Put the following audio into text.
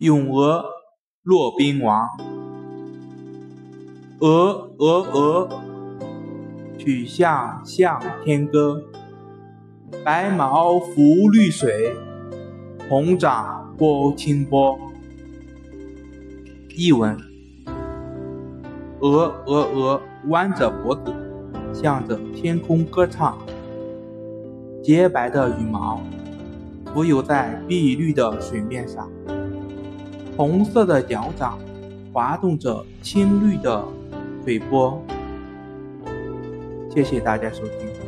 咏鹅，骆宾王。鹅，鹅，鹅，曲项向天歌。白毛浮绿水，红掌拨清波。译文：鹅，鹅，鹅，弯着脖子，向着天空歌唱。洁白的羽毛浮游在碧绿的水面上。红色的脚掌滑动着青绿的水波。谢谢大家收听。